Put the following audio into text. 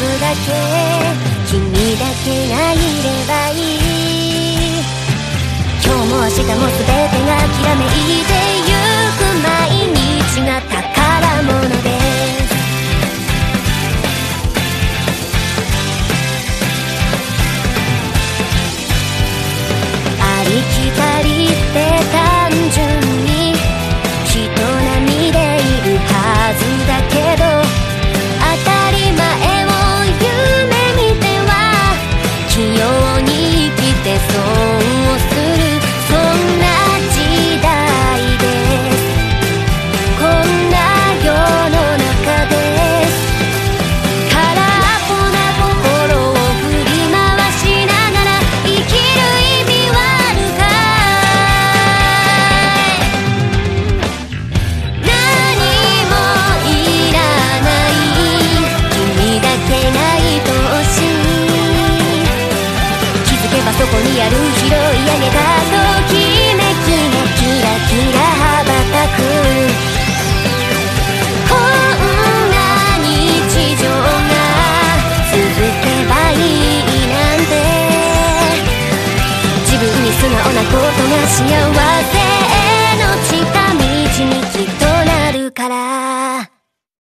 だけ君だけがいればいい。今日も明日も全てがきらめいてゆく毎日が宝物です。ありきたりそこにある拾い上げたときめきがキラキラ羽ばたく。こんな日常が続けばいいなんて。自分に素直なことが幸せ。